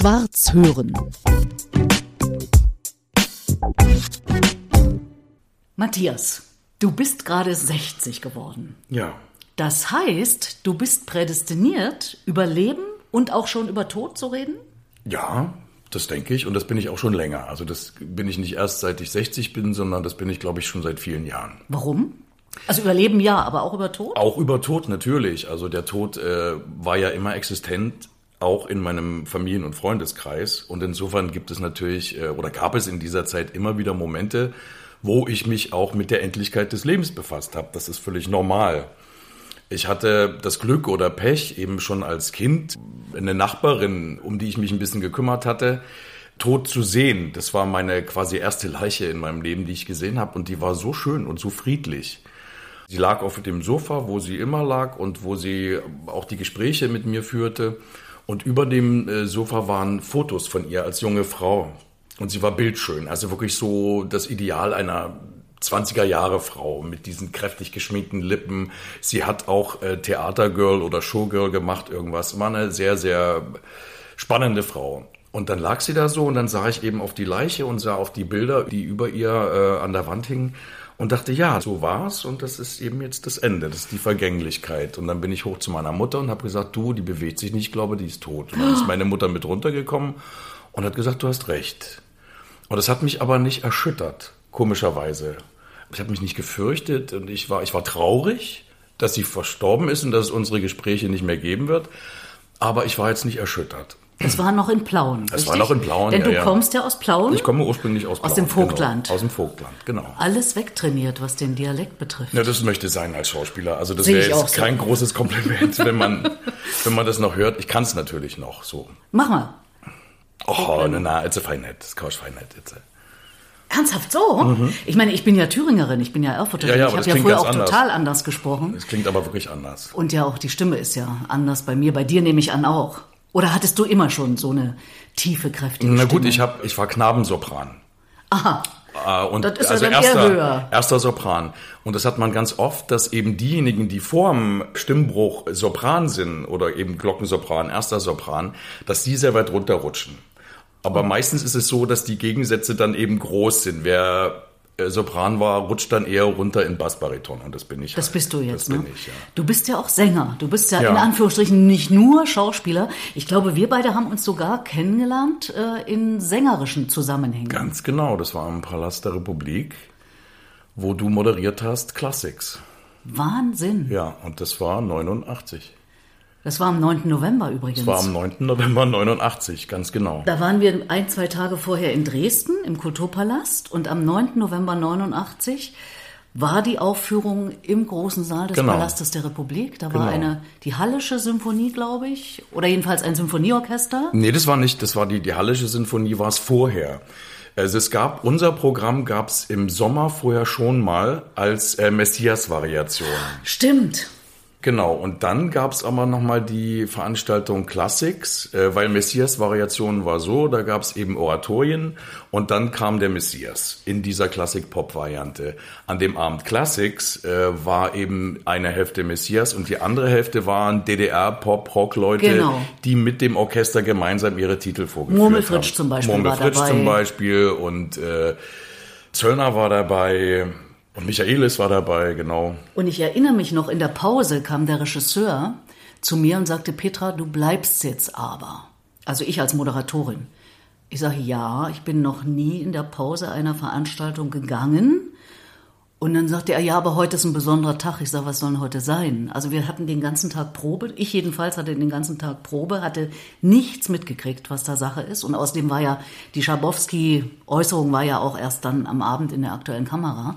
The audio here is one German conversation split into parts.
Schwarz hören. Matthias, du bist gerade 60 geworden. Ja. Das heißt, du bist prädestiniert, über Leben und auch schon über Tod zu reden? Ja, das denke ich und das bin ich auch schon länger. Also das bin ich nicht erst seit ich 60 bin, sondern das bin ich, glaube ich, schon seit vielen Jahren. Warum? Also über Leben ja, aber auch über Tod? Auch über Tod natürlich. Also der Tod äh, war ja immer existent, auch in meinem Familien- und Freundeskreis. Und insofern gibt es natürlich äh, oder gab es in dieser Zeit immer wieder Momente, wo ich mich auch mit der Endlichkeit des Lebens befasst habe. Das ist völlig normal. Ich hatte das Glück oder Pech, eben schon als Kind eine Nachbarin, um die ich mich ein bisschen gekümmert hatte, tot zu sehen. Das war meine quasi erste Leiche in meinem Leben, die ich gesehen habe. Und die war so schön und so friedlich. Sie lag auf dem Sofa, wo sie immer lag und wo sie auch die Gespräche mit mir führte. Und über dem äh, Sofa waren Fotos von ihr als junge Frau. Und sie war bildschön. Also wirklich so das Ideal einer 20er Jahre Frau mit diesen kräftig geschminkten Lippen. Sie hat auch äh, Theatergirl oder Showgirl gemacht, irgendwas. War eine sehr, sehr spannende Frau. Und dann lag sie da so und dann sah ich eben auf die Leiche und sah auf die Bilder, die über ihr äh, an der Wand hingen und dachte, ja, so war's und das ist eben jetzt das Ende, das ist die Vergänglichkeit. Und dann bin ich hoch zu meiner Mutter und habe gesagt, du, die bewegt sich nicht, ich glaube, die ist tot. Und dann ist meine Mutter mit runtergekommen und hat gesagt, du hast recht. Und das hat mich aber nicht erschüttert, komischerweise. Ich habe mich nicht gefürchtet und ich war, ich war traurig, dass sie verstorben ist und dass es unsere Gespräche nicht mehr geben wird. Aber ich war jetzt nicht erschüttert. Es war noch in Plauen. Es war noch in Plauen, Denn ja, du ja. kommst ja aus Plauen. Ich komme ursprünglich aus Aus Plauen, dem Vogtland. Genau, aus dem Vogtland, genau. Alles wegtrainiert, was den Dialekt betrifft. Ja, das möchte sein als Schauspieler. Also das wäre jetzt so. kein großes Kompliment, wenn man, wenn man das noch hört. Ich kann es natürlich noch so. Mach mal. Oh, na, na, jetzt fein nett. Das kannst fein nett jetzt. Ernsthaft so? Ich meine, ich bin ja Thüringerin, ich bin ja Erfurterin. Mhm. Ja, ja, ich habe ja früher auch anders. total anders gesprochen. Das klingt aber wirklich anders. Und ja, auch die Stimme ist ja anders bei mir. Bei dir nehme ich an auch. Oder hattest du immer schon so eine tiefe, kräftige Na Stimme? gut, ich hab, ich war Knabensopran. Aha. Äh, und Das ist ja also dann eher erster, höher. erster Sopran. Und das hat man ganz oft, dass eben diejenigen, die vorm Stimmbruch Sopran sind oder eben Glockensopran, erster Sopran, dass die sehr weit runterrutschen. Aber meistens ist es so, dass die Gegensätze dann eben groß sind. Wer Sopran war, rutscht dann eher runter in Bassbariton und das bin ich. Das halt. bist du jetzt, Das ne? bin ich, ja. Du bist ja auch Sänger. Du bist ja, Ja. in Anführungsstrichen nicht nur Schauspieler. Ich glaube, wir beide haben uns sogar kennengelernt äh, in sängerischen Zusammenhängen. Ganz genau, das war im Palast der Republik, wo du moderiert hast Classics. Wahnsinn. Ja, und das war 89. Das war am 9. November übrigens. Das war am 9. November 89, ganz genau. Da waren wir ein, zwei Tage vorher in Dresden im Kulturpalast und am 9. November 89 war die Aufführung im großen Saal des Genau. Palastes der Republik. Da war Genau. eine, die Hallische Symphonie, glaube ich, oder jedenfalls ein Symphonieorchester. Nee, das war nicht, das war die, die Hallische Sinfonie war es vorher. Also es gab, unser Programm gab es im Sommer vorher schon mal als äh, Messias-Variation. Stimmt. Genau, und dann gab es aber nochmal die Veranstaltung Classics, äh, weil Messias-Variation war so, da gab es eben Oratorien und dann kam der Messias in dieser Klassik-Pop-Variante. An dem Abend Classics äh, war eben eine Hälfte Messias und die andere Hälfte waren DDR-Pop-Rock-Leute, Genau. die mit dem Orchester gemeinsam ihre Titel vorgeführt Murmelfritsch haben. zum Beispiel war Murmelfritsch dabei. zum Beispiel und äh, Zöllner war dabei und Michaelis war dabei, genau. Und ich erinnere mich noch, in der Pause kam der Regisseur zu mir und sagte, Petra, du bleibst jetzt aber. Also ich als Moderatorin. Ich sage, ja, ich bin noch nie in der Pause einer Veranstaltung gegangen. Und dann sagte er, ja, aber heute ist ein besonderer Tag. Ich sage, was soll denn heute sein? Also wir hatten den ganzen Tag Probe. Ich jedenfalls hatte den ganzen Tag Probe, hatte nichts mitgekriegt, was da Sache ist. Und außerdem war ja die Schabowski-Äußerung war ja auch erst dann am Abend in der aktuellen Kamera.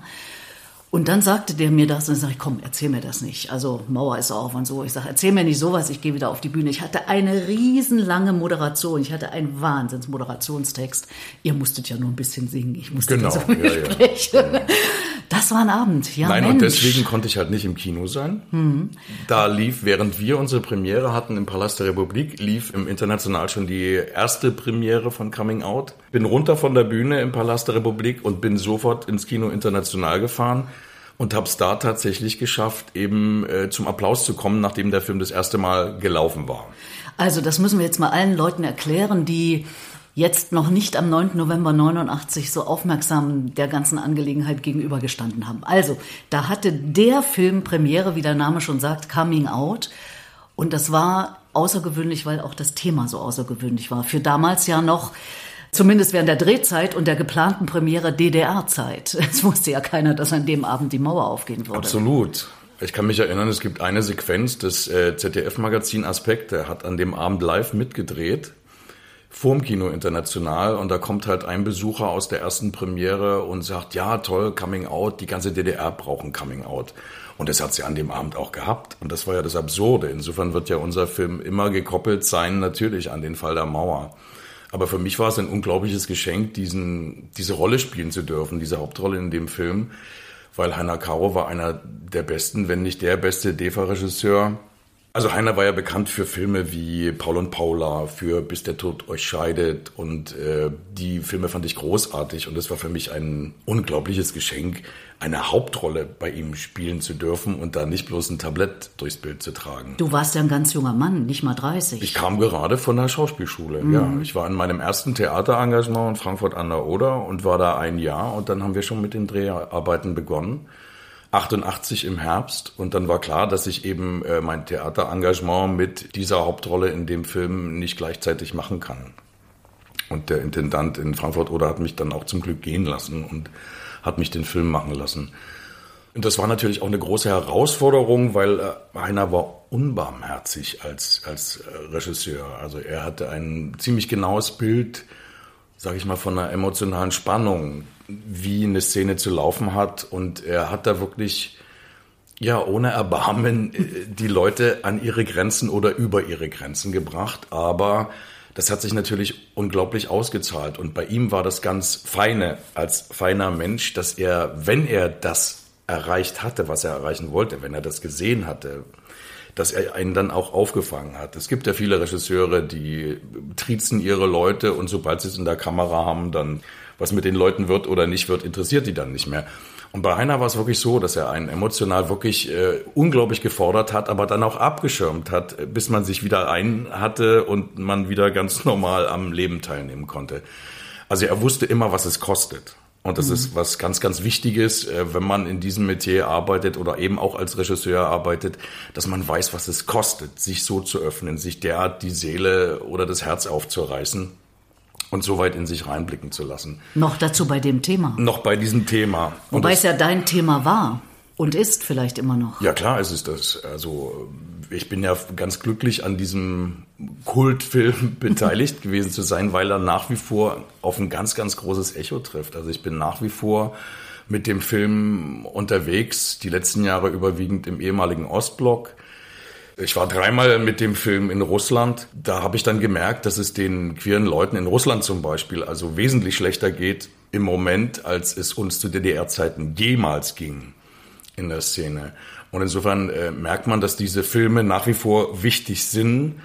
Und dann sagte der mir das und sage ich, komm, erzähl mir das nicht. Also Mauer ist auf und so. Ich sage, erzähl mir nicht sowas, ich gehe wieder auf die Bühne. Ich hatte eine riesenlange Moderation. Ich hatte einen Wahnsinns-Moderationstext. Ihr musstet ja nur ein bisschen singen. Ich musste Genau, das ja, ja. Das war ein Abend, ja Nein, Mensch. und deswegen konnte ich halt nicht im Kino sein. Da lief, während wir unsere Premiere hatten im Palast der Republik, lief im International schon die erste Premiere von Coming Out. Bin runter von der Bühne im Palast der Republik und bin sofort ins Kino International gefahren, und habe es da tatsächlich geschafft, eben äh, zum Applaus zu kommen, nachdem der Film das erste Mal gelaufen war. Also das müssen wir jetzt mal allen Leuten erklären, die jetzt noch nicht am 9. November 89 so aufmerksam der ganzen Angelegenheit gegenübergestanden haben. Also, da hatte der Film Premiere, wie der Name schon sagt, Coming Out. Und das war außergewöhnlich, weil auch das Thema so außergewöhnlich war. Für damals ja noch Zumindest während der Drehzeit und der geplanten Premiere DDR-Zeit. Es wusste ja keiner, dass an dem Abend die Mauer aufgehen würde. Absolut. Ich kann mich erinnern, es gibt eine Sequenz des äh, ZDF-Magazin Aspekt, der hat an dem Abend live mitgedreht, vorm Kino International, und da kommt halt ein Besucher aus der ersten Premiere und sagt, ja, toll, Coming Out, die ganze DDR braucht ein Coming Out. Und das hat sie an dem Abend auch gehabt. Und das war ja das Absurde. Insofern wird ja unser Film immer gekoppelt sein, natürlich an den Fall der Mauer. Aber für mich war es ein unglaubliches Geschenk, diesen, diese Rolle spielen zu dürfen, diese Hauptrolle in dem Film, weil Heiner Caro war einer der besten, wenn nicht der beste DEFA-Regisseur. Also Heiner war ja bekannt für Filme wie Paul und Paula, für Bis der Tod euch scheidet und äh, die Filme fand ich großartig und es war für mich ein unglaubliches Geschenk, eine Hauptrolle bei ihm spielen zu dürfen und da nicht bloß ein Tablett durchs Bild zu tragen. Du warst ja ein ganz junger Mann, nicht mal 30. Ich kam gerade von der Schauspielschule, mhm. ja. Ich war in meinem ersten Theaterengagement in Frankfurt an der Oder und war da ein Jahr und dann haben wir schon mit den Dreharbeiten begonnen. 88 im Herbst und dann war klar, dass ich eben äh, mein Theaterengagement mit dieser Hauptrolle in dem Film nicht gleichzeitig machen kann. Und der Intendant in Frankfurt oder hat mich dann auch zum Glück gehen lassen und hat mich den Film machen lassen. Und das war natürlich auch eine große Herausforderung, weil äh, Heiner war unbarmherzig als, als äh, Regisseur. Also er hatte ein ziemlich genaues Bild, sage ich mal, von einer emotionalen Spannung, wie eine Szene zu laufen hat. Und er hat da wirklich, ja, ohne Erbarmen äh, die Leute an ihre Grenzen oder über ihre Grenzen gebracht. Aber das hat sich natürlich unglaublich ausgezahlt. Und bei ihm war das ganz Feine als feiner Mensch, dass er, wenn er das erreicht hatte, was er erreichen wollte, wenn er das gesehen hatte, dass er einen dann auch aufgefangen hat. Es gibt ja viele Regisseure, die triezen ihre Leute und sobald sie es in der Kamera haben, dann was mit den Leuten wird oder nicht wird, interessiert die dann nicht mehr. Und bei Heiner war es wirklich so, dass er einen emotional wirklich äh, unglaublich gefordert hat, aber dann auch abgeschirmt hat, bis man sich wieder ein hatte und man wieder ganz normal am Leben teilnehmen konnte. Also er wusste immer, was es kostet. Und das mhm. ist was ganz, ganz Wichtiges, äh, wenn man in diesem Metier arbeitet oder eben auch als Regisseur arbeitet, dass man weiß, was es kostet, sich so zu öffnen, sich derart die Seele oder das Herz aufzureißen und so weit in sich reinblicken zu lassen. Noch dazu bei dem Thema. Noch bei diesem Thema. Wobei es ja dein Thema war und ist vielleicht immer noch. Ja klar, es ist das. Also ich bin ja ganz glücklich an diesem Kultfilm beteiligt gewesen zu sein, weil er nach wie vor auf ein ganz, ganz großes Echo trifft. Also ich bin nach wie vor mit dem Film unterwegs, die letzten Jahre überwiegend im ehemaligen Ostblock ich war dreimal mit dem Film in Russland. Da habe ich dann gemerkt, dass es den queeren Leuten in Russland zum Beispiel also wesentlich schlechter geht im Moment, als es uns zu DDR-Zeiten jemals ging in der Szene. Und insofern äh, merkt man, dass diese Filme nach wie vor wichtig sind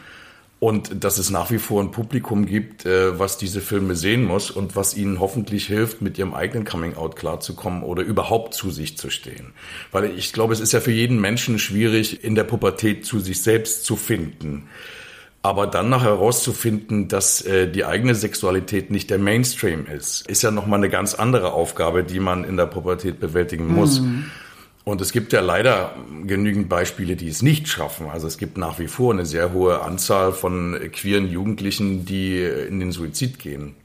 und dass es nach wie vor ein Publikum gibt, äh, was diese Filme sehen muss und was ihnen hoffentlich hilft, mit ihrem eigenen Coming-out klarzukommen oder überhaupt zu sich zu stehen. Weil ich glaube, es ist ja für jeden Menschen schwierig, in der Pubertät zu sich selbst zu finden. Aber dann noch herauszufinden, dass äh, die eigene Sexualität nicht der Mainstream ist, ist ja nochmal eine ganz andere Aufgabe, die man in der Pubertät bewältigen muss. Mhm. Und es gibt ja leider genügend Beispiele, die es nicht schaffen. Also es gibt nach wie vor eine sehr hohe Anzahl von queeren Jugendlichen, die in den Suizid gehen,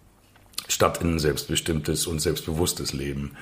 statt in ein selbstbestimmtes und selbstbewusstes Leben.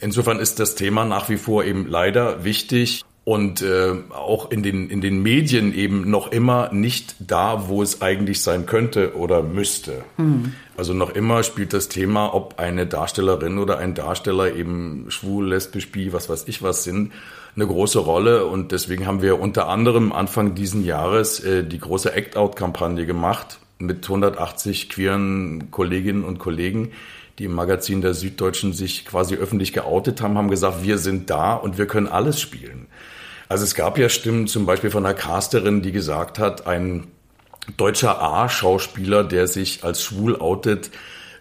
Insofern ist das Thema nach wie vor eben leider wichtig und äh, auch in den, in den Medien eben noch immer nicht da, wo es eigentlich sein könnte oder müsste. Mhm. Also noch immer spielt das Thema, ob eine Darstellerin oder ein Darsteller eben schwul, lesbisch, bi, was weiß ich was sind, eine große Rolle. Und deswegen haben wir unter anderem Anfang diesen Jahres äh, die große Act-Out-Kampagne gemacht mit 180 queeren Kolleginnen und Kollegen, die im Magazin der Süddeutschen sich quasi öffentlich geoutet haben, haben gesagt, wir sind da und wir können alles spielen. Also es gab ja Stimmen zum Beispiel von einer Casterin, die gesagt hat, ein deutscher A-Schauspieler, der sich als schwul outet,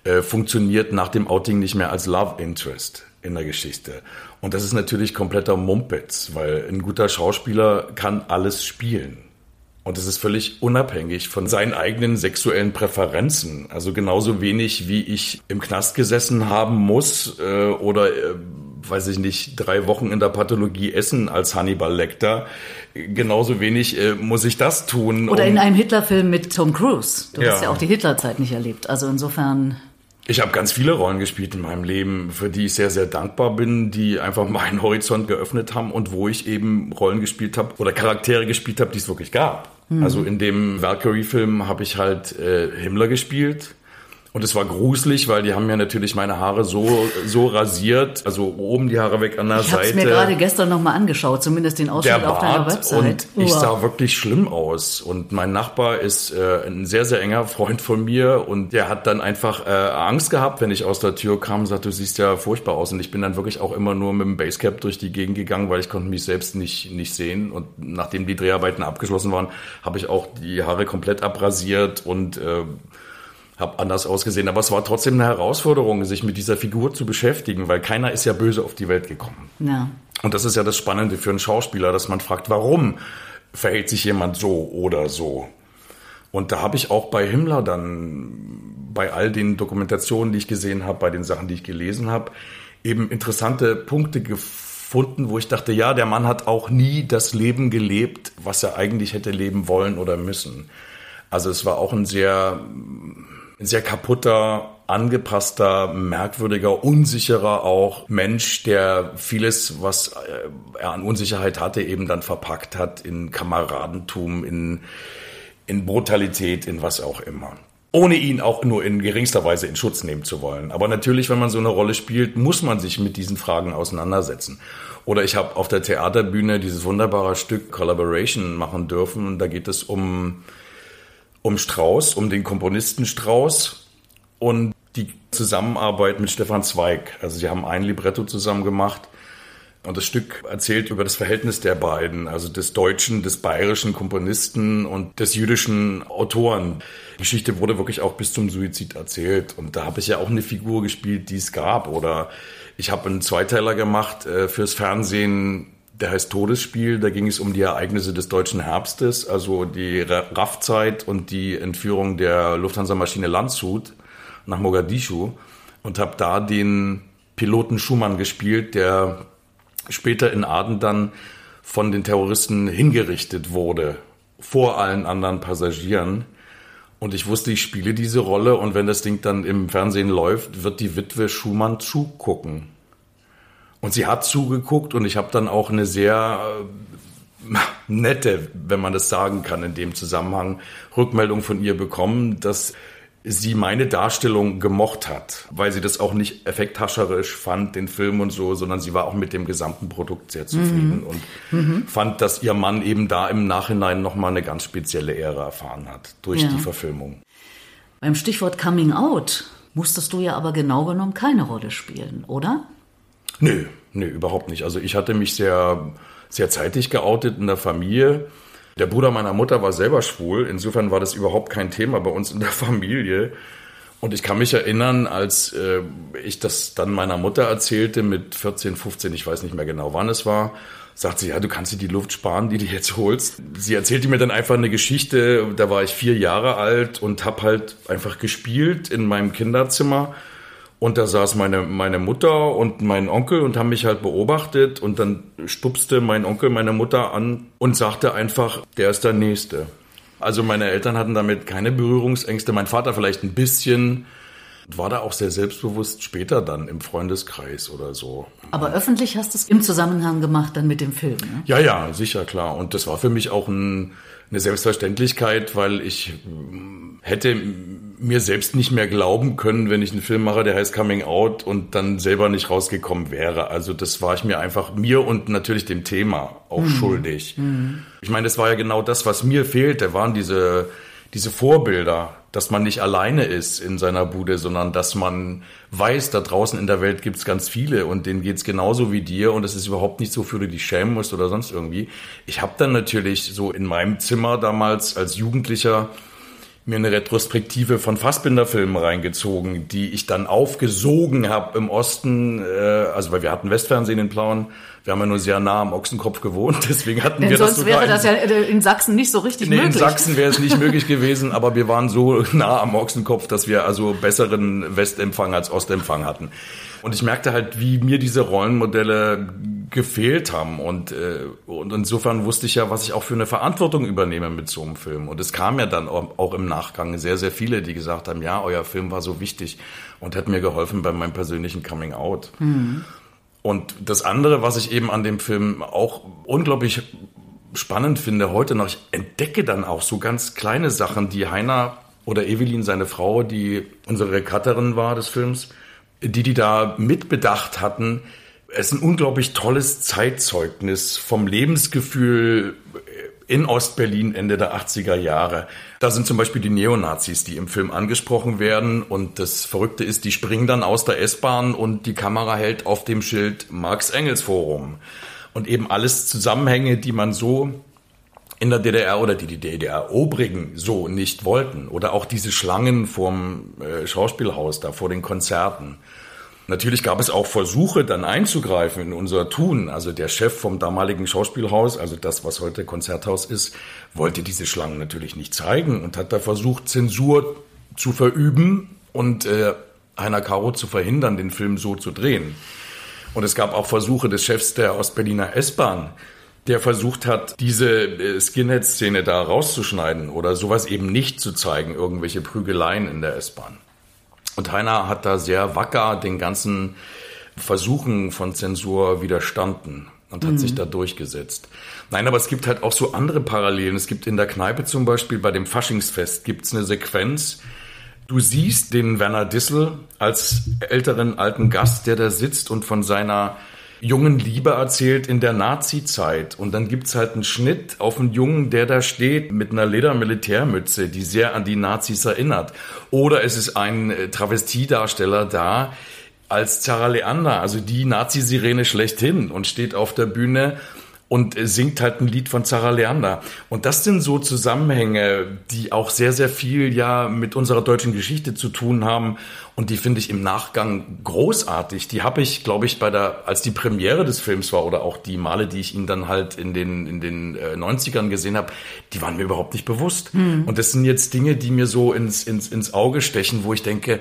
äh, funktioniert nach dem Outing nicht mehr als Love Interest. in der Geschichte. Und das ist natürlich kompletter Mumpitz, weil ein guter Schauspieler kann alles spielen. Und es ist völlig unabhängig von seinen eigenen sexuellen Präferenzen. Also genauso wenig wie ich im Knast gesessen haben muss äh, oder äh, weiß ich nicht, drei Wochen in der Pathologie essen als Hannibal Lecter. Genauso wenig äh, muss ich das tun. Oder in einem Hitlerfilm mit Tom Cruise. Du ja. hast ja auch die Hitlerzeit nicht erlebt. Also insofern. Ich habe ganz viele Rollen gespielt in meinem Leben, für die ich sehr, sehr dankbar bin, die einfach meinen Horizont geöffnet haben und wo ich eben Rollen gespielt habe oder Charaktere gespielt habe, die es wirklich gab. Mhm. Also in dem Valkyrie-Film habe ich halt äh, Himmler gespielt und es war gruselig, weil die haben mir natürlich meine Haare so, so rasiert, also oben die Haare weg an der ich Seite. Ich habe mir gerade gestern nochmal angeschaut, zumindest den Ausschnitt auf deiner Website. Und Uah. ich sah wirklich schlimm aus. Und mein Nachbar ist äh, ein sehr, sehr enger Freund von mir und der hat dann einfach äh, Angst gehabt, wenn ich aus der Tür kam und sagte, du siehst ja furchtbar aus. Und ich bin dann wirklich auch immer nur mit dem Basecap durch die Gegend gegangen, weil ich konnte mich selbst nicht, nicht sehen. Und nachdem die Dreharbeiten abgeschlossen waren, habe ich auch die Haare komplett abrasiert und äh, habe anders ausgesehen. Aber es war trotzdem eine Herausforderung, sich mit dieser Figur zu beschäftigen, weil keiner ist ja böse auf die Welt gekommen. Ja. Und das ist ja das Spannende für einen Schauspieler, dass man fragt, warum verhält sich jemand so oder so? Und da habe ich auch bei Himmler dann, bei all den Dokumentationen, die ich gesehen habe, bei den Sachen, die ich gelesen habe, eben interessante Punkte gefunden, wo ich dachte, ja, der Mann hat auch nie das Leben gelebt, was er eigentlich hätte leben wollen oder müssen. Also es war auch ein sehr sehr kaputter, angepasster, merkwürdiger, unsicherer auch Mensch, der vieles, was äh, er an Unsicherheit hatte, eben dann verpackt hat in Kameradentum, in, in Brutalität, in was auch immer. Ohne ihn auch nur in geringster Weise in Schutz nehmen zu wollen. Aber natürlich, wenn man so eine Rolle spielt, muss man sich mit diesen Fragen auseinandersetzen. Oder ich habe auf der Theaterbühne dieses wunderbare Stück Collaboration machen dürfen. Da geht es um um Strauß, um den Komponisten Strauß und die Zusammenarbeit mit Stefan Zweig. Also sie haben ein Libretto zusammen gemacht und das Stück erzählt über das Verhältnis der beiden, also des deutschen, des bayerischen Komponisten und des jüdischen Autoren. Die Geschichte wurde wirklich auch bis zum Suizid erzählt und da habe ich ja auch eine Figur gespielt, die es gab oder ich habe einen Zweiteiler gemacht äh, fürs Fernsehen der heißt Todesspiel. Da ging es um die Ereignisse des deutschen Herbstes, also die RAF-Zeit und die Entführung der Lufthansa-Maschine Landshut nach Mogadischu und habe da den Piloten Schumann gespielt, der später in Aden dann von den Terroristen hingerichtet wurde, vor allen anderen Passagieren. Und ich wusste, ich spiele diese Rolle und wenn das Ding dann im Fernsehen läuft, wird die Witwe Schumann zugucken. Und sie hat zugeguckt und ich habe dann auch eine sehr äh, nette, wenn man das sagen kann in dem Zusammenhang, Rückmeldung von ihr bekommen, dass sie meine Darstellung gemocht hat, weil sie das auch nicht effekthascherisch fand, den Film und so, sondern sie war auch mit dem gesamten Produkt sehr zufrieden mhm. und mhm. fand, dass ihr Mann eben da im Nachhinein nochmal eine ganz spezielle Ehre erfahren hat durch ja. die Verfilmung. Beim Stichwort Coming Out musstest du ja aber genau genommen keine Rolle spielen, oder? Nö, nö, überhaupt nicht. Also ich hatte mich sehr, sehr zeitig geoutet in der Familie. Der Bruder meiner Mutter war selber schwul. Insofern war das überhaupt kein Thema bei uns in der Familie. Und ich kann mich erinnern, als äh, ich das dann meiner Mutter erzählte mit 14, 15, ich weiß nicht mehr genau, wann es war, sagt sie, ja, du kannst dir die Luft sparen, die du jetzt holst. Sie erzählte mir dann einfach eine Geschichte, da war ich vier Jahre alt und habe halt einfach gespielt in meinem Kinderzimmer und da saß meine, meine Mutter und mein Onkel und haben mich halt beobachtet und dann stupste mein Onkel meine Mutter an und sagte einfach, der ist der Nächste. Also meine Eltern hatten damit keine Berührungsängste, mein Vater vielleicht ein bisschen, war da auch sehr selbstbewusst später dann im Freundeskreis oder so. Aber öffentlich hast du es im Zusammenhang gemacht dann mit dem Film, ne? Ja, ja, sicher, klar. Und das war für mich auch ein, eine Selbstverständlichkeit, weil ich hätte mir selbst nicht mehr glauben können, wenn ich einen Film mache, der heißt Coming Out und dann selber nicht rausgekommen wäre. Also das war ich mir einfach mir und natürlich dem Thema auch mhm. schuldig. Mhm. Ich meine, das war ja genau das, was mir fehlte, waren diese, diese Vorbilder, dass man nicht alleine ist in seiner Bude, sondern dass man weiß, da draußen in der Welt gibt's ganz viele und denen geht's genauso wie dir und es ist überhaupt nicht so, für du dich schämen musst oder sonst irgendwie. Ich habe dann natürlich so in meinem Zimmer damals als Jugendlicher mir eine Retrospektive von Fassbinder-Filmen reingezogen, die ich dann aufgesogen habe im Osten, äh, also weil wir hatten Westfernsehen in Plauen, wir haben ja nur sehr nah am Ochsenkopf gewohnt, deswegen hatten Denn wir sonst das wäre in, das ja äh, in Sachsen nicht so richtig nee, möglich. in Sachsen wäre es nicht möglich gewesen, aber wir waren so nah am Ochsenkopf, dass wir also besseren Westempfang als Ostempfang hatten. Und ich merkte halt, wie mir diese Rollenmodelle gefehlt haben. Und, äh, und insofern wusste ich ja, was ich auch für eine Verantwortung übernehme mit so einem Film. Und es kam ja dann auch, auch im Nachgang sehr, sehr viele, die gesagt haben, ja, euer Film war so wichtig und hat mir geholfen bei meinem persönlichen Coming Out. Mhm. Und das andere, was ich eben an dem Film auch unglaublich spannend finde heute noch, ich entdecke dann auch so ganz kleine Sachen, die Heiner oder Evelyn, seine Frau, die unsere Cutterin war des Films, die die da mitbedacht hatten. Es ist ein unglaublich tolles Zeitzeugnis vom Lebensgefühl in Ostberlin Ende der 80er Jahre. Da sind zum Beispiel die Neonazis, die im Film angesprochen werden. Und das Verrückte ist, die springen dann aus der S-Bahn und die Kamera hält auf dem Schild Marx-Engels-Forum. Und eben alles Zusammenhänge, die man so in der DDR oder die die DDR-Obrigen so nicht wollten. Oder auch diese Schlangen vorm äh, Schauspielhaus da vor den Konzerten. Natürlich gab es auch Versuche, dann einzugreifen in unser Tun. Also der Chef vom damaligen Schauspielhaus, also das, was heute Konzerthaus ist, wollte diese Schlangen natürlich nicht zeigen und hat da versucht, Zensur zu verüben und äh, Heiner Caro zu verhindern, den Film so zu drehen. Und es gab auch Versuche des Chefs der Ostberliner S-Bahn, der versucht hat, diese äh, Skinhead-Szene da rauszuschneiden oder sowas eben nicht zu zeigen, irgendwelche Prügeleien in der S-Bahn. Und Heiner hat da sehr wacker den ganzen Versuchen von Zensur widerstanden und hat mhm. sich da durchgesetzt. Nein, aber es gibt halt auch so andere Parallelen. Es gibt in der Kneipe zum Beispiel bei dem Faschingsfest gibt's eine Sequenz. Du siehst den Werner Dissel als älteren alten Gast, der da sitzt und von seiner jungen Liebe erzählt in der Nazi-Zeit. Und dann gibt's halt einen Schnitt auf einen Jungen, der da steht mit einer Ledermilitärmütze, die sehr an die Nazis erinnert. Oder es ist ein äh, Travestiedarsteller da als Zara Leander, also die Nazi-Sirene schlechthin und steht auf der Bühne und singt halt ein Lied von Zara Leander. Und das sind so Zusammenhänge, die auch sehr, sehr viel ja mit unserer deutschen Geschichte zu tun haben. Und die finde ich im Nachgang großartig. Die habe ich, glaube ich, bei der, als die Premiere des Films war oder auch die Male, die ich ihn dann halt in den, in den äh, 90ern gesehen habe, die waren mir überhaupt nicht bewusst. Mhm. Und das sind jetzt Dinge, die mir so ins, ins, ins Auge stechen, wo ich denke,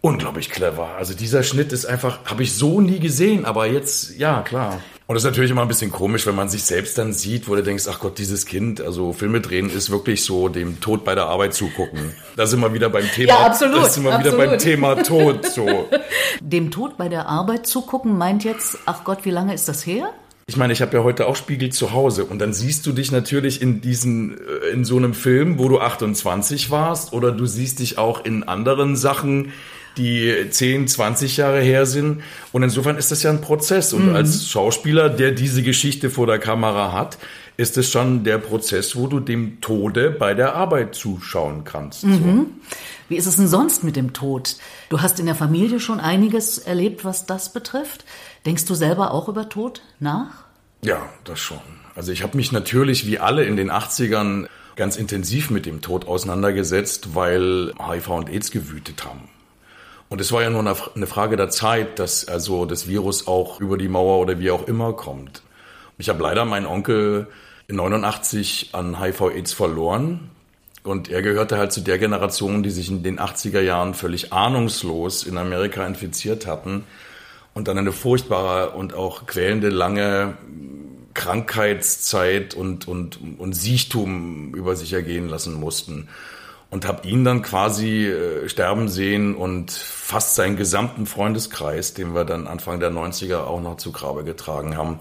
unglaublich clever. Also dieser Schnitt ist einfach, habe ich so nie gesehen, aber jetzt, ja, klar. Und das ist natürlich immer ein bisschen komisch, wenn man sich selbst dann sieht, wo du denkst, ach Gott, dieses Kind, also Filme drehen ist wirklich so dem Tod bei der Arbeit zugucken. Da sind wir wieder beim Thema. Ja, absolut. Da sind wir absolut. wieder beim Thema Tod, so. Dem Tod bei der Arbeit zugucken meint jetzt, ach Gott, wie lange ist das her? Ich meine, ich habe ja heute auch Spiegel zu Hause und dann siehst du dich natürlich in diesen äh, in so einem Film, wo du 28 warst oder du siehst dich auch in anderen Sachen, die 10, 20 Jahre her sind. Und insofern ist das ja ein Prozess. Und mhm. als Schauspieler, der diese Geschichte vor der Kamera hat, ist es schon der Prozess, wo du dem Tode bei der Arbeit zuschauen kannst. Mhm. So. Wie ist es denn sonst mit dem Tod? Du hast in der Familie schon einiges erlebt, was das betrifft. Denkst du selber auch über Tod nach? Ja, das schon. Also ich habe mich natürlich wie alle in den 80ern ganz intensiv mit dem Tod auseinandergesetzt, weil HIV und AIDS gewütet haben. Und es war ja nur eine Frage der Zeit, dass also das Virus auch über die Mauer oder wie auch immer kommt. Ich habe leider meinen Onkel in 89 an HIV-AIDS verloren. Und er gehörte halt zu der Generation, die sich in den 80er Jahren völlig ahnungslos in Amerika infiziert hatten und dann eine furchtbare und auch quälende lange Krankheitszeit und, und, und Siechtum über sich ergehen lassen mussten und habe ihn dann quasi äh, sterben sehen und fast seinen gesamten Freundeskreis, den wir dann Anfang der 90er auch noch zu Grabe getragen haben.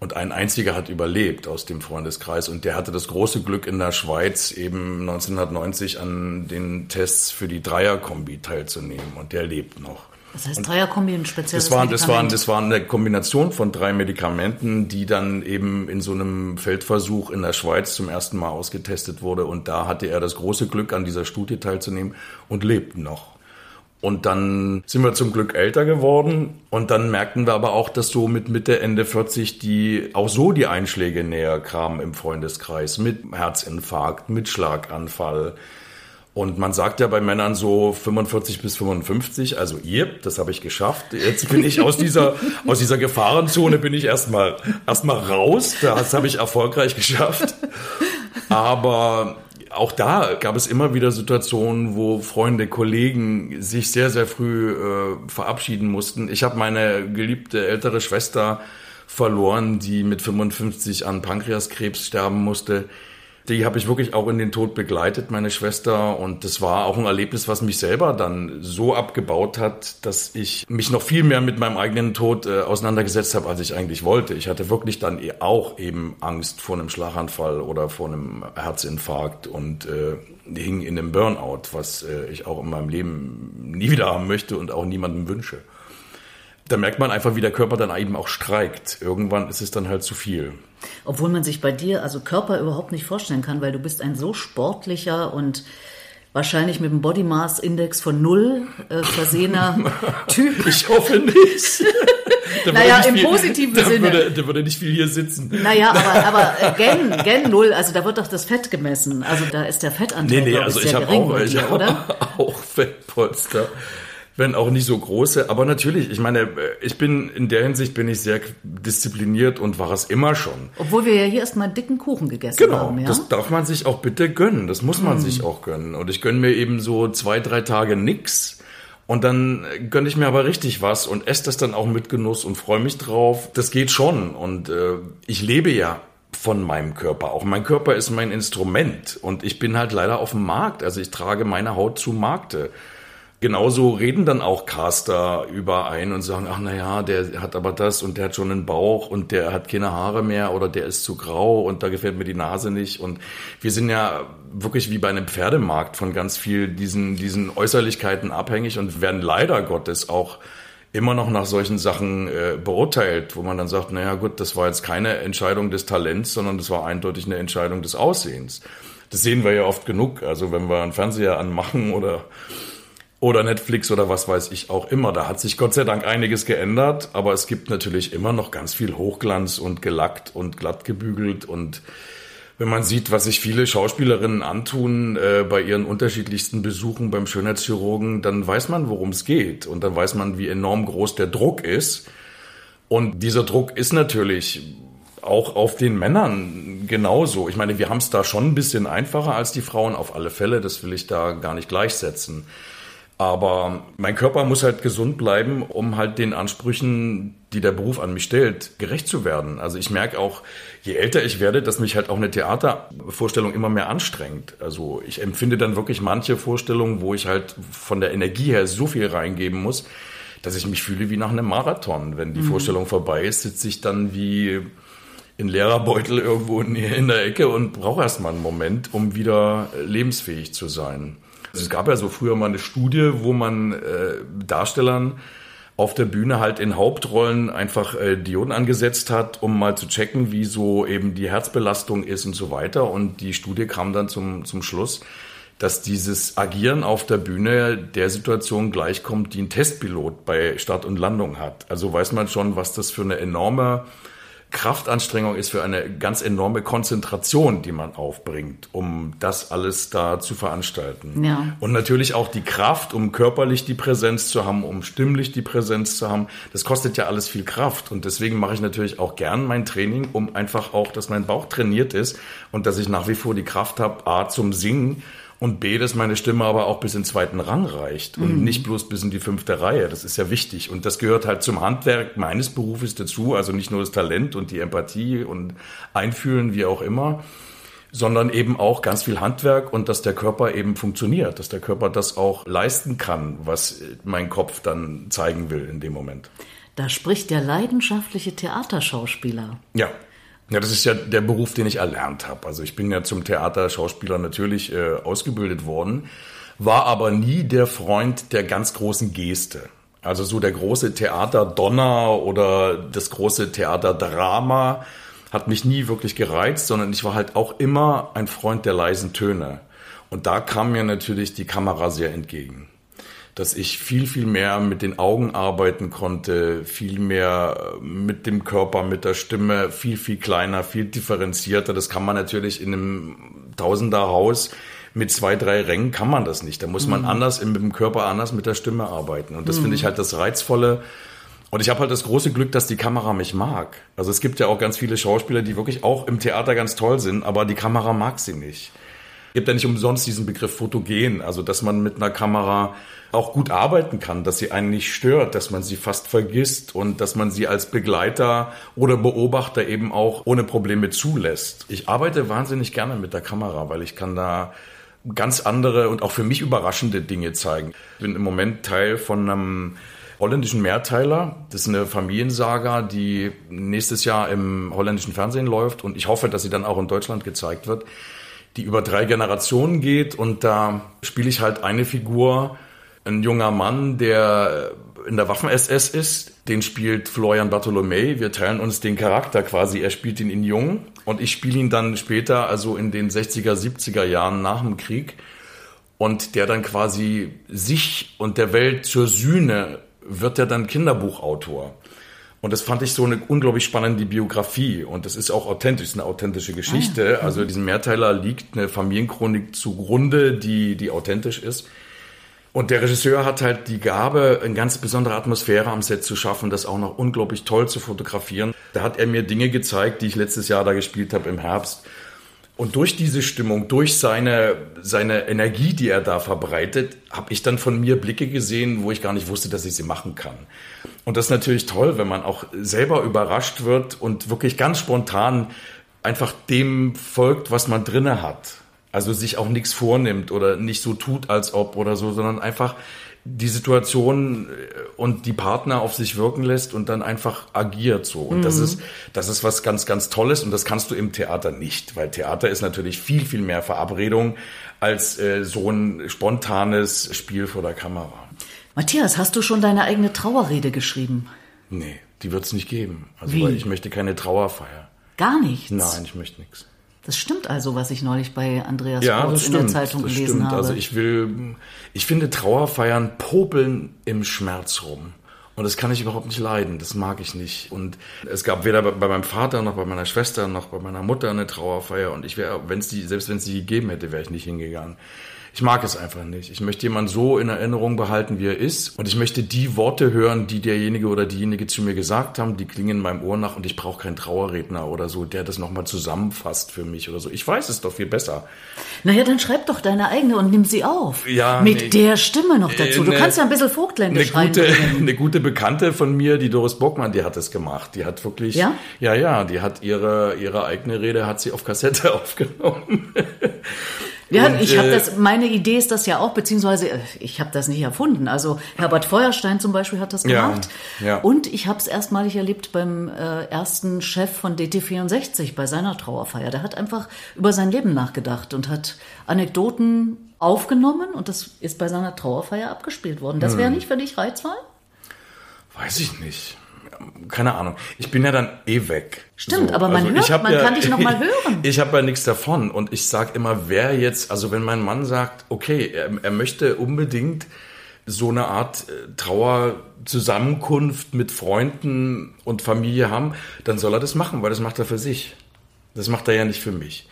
Und ein einziger hat überlebt aus dem Freundeskreis und der hatte das große Glück in der Schweiz eben 1990 an den Tests für die Dreierkombi teilzunehmen und der lebt noch. Das heißt Dreierkombi spezielles das waren, das waren, das war eine Kombination von drei Medikamenten, die dann eben in so einem Feldversuch in der Schweiz zum ersten Mal ausgetestet wurde. Und da hatte er das große Glück, an dieser Studie teilzunehmen und lebt noch. Und dann sind wir zum Glück älter geworden und dann merkten wir aber auch, dass so mit Mitte, Ende 40 die auch so die Einschläge näher kamen im Freundeskreis mit Herzinfarkt, mit Schlaganfall, Und man sagt ja bei Männern so 45 bis 55, also ihr, das habe ich geschafft. Jetzt bin ich aus dieser, aus dieser Gefahrenzone bin ich erstmal, erstmal raus. Das habe ich erfolgreich geschafft. Aber auch da gab es immer wieder Situationen, wo Freunde, Kollegen sich sehr, sehr früh äh, verabschieden mussten. Ich habe meine geliebte ältere Schwester verloren, die mit 55 an Pankreaskrebs sterben musste. Die habe ich wirklich auch in den Tod begleitet, meine Schwester. Und das war auch ein Erlebnis, was mich selber dann so abgebaut hat, dass ich mich noch viel mehr mit meinem eigenen Tod äh, auseinandergesetzt habe, als ich eigentlich wollte. Ich hatte wirklich dann eh auch eben Angst vor einem Schlaganfall oder vor einem Herzinfarkt und äh, hing in einem Burnout, was äh, ich auch in meinem Leben nie wieder haben möchte und auch niemandem wünsche da merkt man einfach, wie der Körper dann eben auch streikt. Irgendwann ist es dann halt zu viel. Obwohl man sich bei dir, also Körper überhaupt nicht vorstellen kann, weil du bist ein so sportlicher und wahrscheinlich mit einem Body Mass Index von null äh, versehener Typ. Ich hoffe nicht. naja, im viel, positiven da Sinne. Würde, da würde nicht viel hier sitzen. Naja, aber, aber äh, Gen, Gen null, also da wird doch das Fett gemessen. Also da ist der Fettanteil nee, nee, also ich habe auch, ich dir, oder? auch Fettpolster wenn auch nicht so große. Aber natürlich, ich meine, ich bin in der Hinsicht bin ich sehr diszipliniert und war es immer schon. Obwohl wir ja hier erstmal dicken Kuchen gegessen genau, haben. Genau, das darf man sich auch bitte gönnen. Das muss man mm. sich auch gönnen. Und ich gönne mir eben so zwei, drei Tage nix. Und dann gönne ich mir aber richtig was und esse das dann auch mit Genuss und freue mich drauf. Das geht schon. Und äh, ich lebe ja von meinem Körper. Auch mein Körper ist mein Instrument. Und ich bin halt leider auf dem Markt. Also ich trage meine Haut zu Markte genauso reden dann auch Caster über einen und sagen, ach naja, der hat aber das und der hat schon einen Bauch und der hat keine Haare mehr oder der ist zu grau und da gefällt mir die Nase nicht. Und wir sind ja wirklich wie bei einem Pferdemarkt von ganz viel diesen, diesen Äußerlichkeiten abhängig und werden leider Gottes auch immer noch nach solchen Sachen äh, beurteilt, wo man dann sagt, naja gut, das war jetzt keine Entscheidung des Talents, sondern das war eindeutig eine Entscheidung des Aussehens. Das sehen wir ja oft genug. Also wenn wir einen Fernseher anmachen oder oder Netflix oder was weiß ich auch immer. Da hat sich Gott sei Dank einiges geändert, aber es gibt natürlich immer noch ganz viel Hochglanz und gelackt und glatt gebügelt und wenn man sieht, was sich viele Schauspielerinnen antun äh, bei ihren unterschiedlichsten Besuchen beim Schönheitschirurgen, dann weiß man, worum es geht und dann weiß man, wie enorm groß der Druck ist. Und dieser Druck ist natürlich auch auf den Männern genauso. Ich meine, wir haben es da schon ein bisschen einfacher als die Frauen auf alle Fälle, das will ich da gar nicht gleichsetzen. Aber mein Körper muss halt gesund bleiben, um halt den Ansprüchen, die der Beruf an mich stellt, gerecht zu werden. Also ich merke auch, je älter ich werde, dass mich halt auch eine Theatervorstellung immer mehr anstrengt. Also ich empfinde dann wirklich manche Vorstellungen, wo ich halt von der Energie her so viel reingeben muss, dass ich mich fühle wie nach einem Marathon. Wenn die mhm. Vorstellung vorbei ist, sitze ich dann wie in leerer Beutel irgendwo in der Ecke und brauche erstmal einen Moment, um wieder lebensfähig zu sein. Also es gab ja so früher mal eine Studie, wo man äh, Darstellern auf der Bühne halt in Hauptrollen einfach äh, Dioden angesetzt hat, um mal zu checken, wie so eben die Herzbelastung ist und so weiter. Und die Studie kam dann zum, zum Schluss, dass dieses Agieren auf der Bühne der Situation gleichkommt, die ein Testpilot bei Start und Landung hat. Also weiß man schon, was das für eine enorme Kraftanstrengung ist für eine ganz enorme Konzentration, die man aufbringt, um das alles da zu veranstalten. Ja. Und natürlich auch die Kraft, um körperlich die Präsenz zu haben, um stimmlich die Präsenz zu haben. Das kostet ja alles viel Kraft. Und deswegen mache ich natürlich auch gern mein Training, um einfach auch, dass mein Bauch trainiert ist und dass ich nach wie vor die Kraft habe, A, zum Singen und B, dass meine Stimme aber auch bis in den zweiten Rang reicht und mhm. nicht bloß bis in die fünfte Reihe. Das ist ja wichtig. Und das gehört halt zum Handwerk meines Berufes dazu. Also nicht nur das Talent und die Empathie und Einfühlen, wie auch immer, sondern eben auch ganz viel Handwerk und dass der Körper eben funktioniert, dass der Körper das auch leisten kann, was mein Kopf dann zeigen will in dem Moment. Da spricht der leidenschaftliche Theaterschauspieler. Ja. Ja, das ist ja der Beruf, den ich erlernt habe. Also ich bin ja zum Theaterschauspieler natürlich äh, ausgebildet worden, war aber nie der Freund der ganz großen Geste. Also so der große Theaterdonner oder das große Theaterdrama hat mich nie wirklich gereizt, sondern ich war halt auch immer ein Freund der leisen Töne. Und da kam mir natürlich die Kamera sehr entgegen dass ich viel, viel mehr mit den Augen arbeiten konnte, viel mehr mit dem Körper, mit der Stimme, viel, viel kleiner, viel differenzierter. Das kann man natürlich in einem Tausenderhaus mit zwei, drei Rängen kann man das nicht. Da muss man mhm. anders mit dem Körper anders mit der Stimme arbeiten. Und das mhm. finde ich halt das Reizvolle. Und ich habe halt das große Glück, dass die Kamera mich mag. Also es gibt ja auch ganz viele Schauspieler, die wirklich auch im Theater ganz toll sind, aber die Kamera mag sie nicht. Gibt ja nicht umsonst diesen Begriff fotogen, also dass man mit einer Kamera auch gut arbeiten kann, dass sie einen nicht stört, dass man sie fast vergisst und dass man sie als Begleiter oder Beobachter eben auch ohne Probleme zulässt. Ich arbeite wahnsinnig gerne mit der Kamera, weil ich kann da ganz andere und auch für mich überraschende Dinge zeigen. Ich bin im Moment Teil von einem holländischen Mehrteiler. Das ist eine Familiensaga, die nächstes Jahr im holländischen Fernsehen läuft und ich hoffe, dass sie dann auch in Deutschland gezeigt wird die über drei Generationen geht und da spiele ich halt eine Figur, ein junger Mann, der in der Waffen-SS ist. Den spielt Florian Bartolomei. Wir teilen uns den Charakter quasi. Er spielt ihn in jung und ich spiele ihn dann später, also in den 60er, 70er Jahren nach dem Krieg. Und der dann quasi sich und der Welt zur Sühne wird er dann Kinderbuchautor. Und das fand ich so eine unglaublich spannende Biografie. Und das ist auch authentisch, eine authentische Geschichte. Ah, also diesem Mehrteiler liegt eine Familienchronik zugrunde, die, die authentisch ist. Und der Regisseur hat halt die Gabe, eine ganz besondere Atmosphäre am Set zu schaffen, das auch noch unglaublich toll zu fotografieren. Da hat er mir Dinge gezeigt, die ich letztes Jahr da gespielt habe im Herbst. Und durch diese Stimmung, durch seine, seine Energie, die er da verbreitet, habe ich dann von mir Blicke gesehen, wo ich gar nicht wusste, dass ich sie machen kann. Und das ist natürlich toll, wenn man auch selber überrascht wird und wirklich ganz spontan einfach dem folgt, was man drinne hat. Also sich auch nichts vornimmt oder nicht so tut, als ob oder so, sondern einfach die Situation äh, und die Partner auf sich wirken lässt und dann einfach agiert so. Und mhm. das ist, das ist was ganz, ganz Tolles und das kannst du im Theater nicht, weil Theater ist natürlich viel, viel mehr Verabredung als äh, so ein spontanes Spiel vor der Kamera. Matthias, hast du schon deine eigene Trauerrede geschrieben? Nee, die wird es nicht geben. Also, Wie? weil ich möchte keine Trauerfeier. Gar nichts? Nein, ich möchte nichts. Das stimmt also, was ich neulich bei Andreas ja, Kurz in der Zeitung das gelesen stimmt. habe. Also ich will, ich finde Trauerfeiern popeln im Schmerz rum. Und das kann ich überhaupt nicht leiden, das mag ich nicht. Und es gab weder bei meinem Vater noch bei meiner Schwester noch bei meiner Mutter eine Trauerfeier. Und ich wäre, wenn es die, selbst wenn es die gegeben hätte, wäre ich nicht hingegangen. Ich mag es einfach nicht. Ich möchte jemanden so in Erinnerung behalten, wie er ist. Und ich möchte die Worte hören, die derjenige oder diejenige zu mir gesagt haben, die klingen in meinem Ohr nach. Und ich brauche keinen Trauerredner oder so, der das nochmal zusammenfasst für mich oder so. Ich weiß es doch viel besser. Naja, dann schreib doch deine eigene und nimm sie auf. Ja. Mit nee, der Stimme noch dazu. Du eine, kannst ja ein bisschen Vogtländisch eine gute, eine gute Bekannte von mir, die Doris Bockmann, die hat das gemacht. Die hat wirklich, ja, ja, ja die hat ihre, ihre eigene Rede, hat sie auf Kassette aufgenommen. Ja, und, ich habe äh, das, meine Idee ist das ja auch, beziehungsweise äh, ich habe das nicht erfunden. Also Herbert Feuerstein zum Beispiel hat das gemacht. Ja, ja. Und ich habe es erstmalig erlebt beim äh, ersten Chef von DT64 bei seiner Trauerfeier. Der hat einfach über sein Leben nachgedacht und hat Anekdoten aufgenommen und das ist bei seiner Trauerfeier abgespielt worden. Das wäre hm. nicht für dich reizvoll? Weiß ich nicht keine Ahnung. Ich bin ja dann eh weg. Stimmt, so. aber man also hört, man ja, kann dich noch mal hören. Ich, ich habe ja nichts davon und ich sag immer, wer jetzt, also wenn mein Mann sagt, okay, er, er möchte unbedingt so eine Art äh, Trauerzusammenkunft mit Freunden und Familie haben, dann soll er das machen, weil das macht er für sich. Das macht er ja nicht für mich.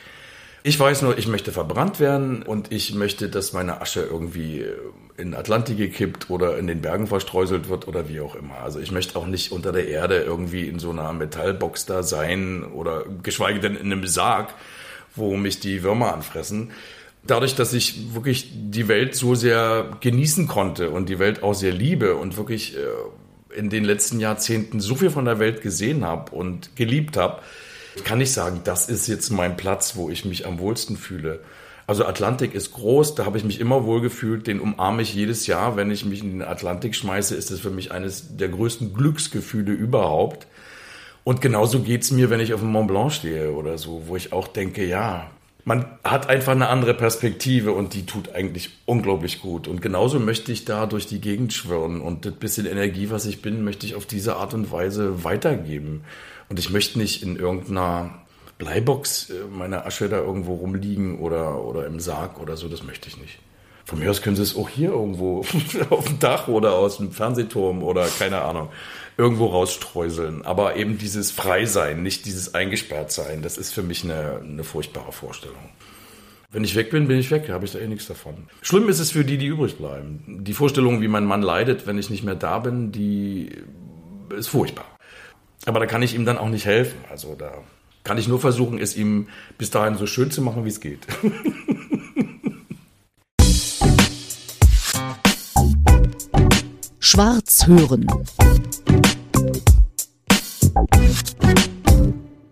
Ich weiß nur, ich möchte verbrannt werden und ich möchte, dass meine Asche irgendwie äh, in Atlantik gekippt oder in den Bergen verstreuselt wird oder wie auch immer. Also ich möchte auch nicht unter der Erde irgendwie in so einer Metallbox da sein oder geschweige denn in einem Sarg, wo mich die Würmer anfressen. Dadurch, dass ich wirklich die Welt so sehr genießen konnte und die Welt auch sehr liebe und wirklich äh, in den letzten Jahrzehnten so viel von der Welt gesehen habe und geliebt habe, ich kann nicht sagen, das ist jetzt mein Platz, wo ich mich am wohlsten fühle. Also Atlantik ist groß, da habe ich mich immer wohl gefühlt, den umarme ich jedes Jahr. Wenn ich mich in den Atlantik schmeiße, ist das für mich eines der größten Glücksgefühle überhaupt. Und genauso geht's mir, wenn ich auf dem Mont Blanc stehe oder so, wo ich auch denke, ja, man hat einfach eine andere Perspektive und die tut eigentlich unglaublich gut. Und genauso möchte ich da durch die Gegend schwirren und das bisschen Energie, was ich bin, möchte ich auf diese Art und Weise weitergeben. Und ich möchte nicht in irgendeiner Bleibox äh, meine Asche da irgendwo rumliegen oder, oder im Sarg oder so, das möchte ich nicht. Von mir aus können sie es auch hier irgendwo auf dem Dach oder aus dem Fernsehturm oder keine Ahnung irgendwo rausstreuseln. Aber eben dieses Freisein, nicht dieses Eingesperrtsein, das ist für mich eine, eine furchtbare Vorstellung. Wenn ich weg bin, bin ich weg, habe ich da eh nichts davon. Schlimm ist es für die, die übrig bleiben. Die Vorstellung, wie mein Mann leidet, wenn ich nicht mehr da bin, die ist furchtbar. Aber da kann ich ihm dann auch nicht helfen. Also da kann ich nur versuchen, es ihm bis dahin so schön zu machen, wie es geht. Schwarz hören.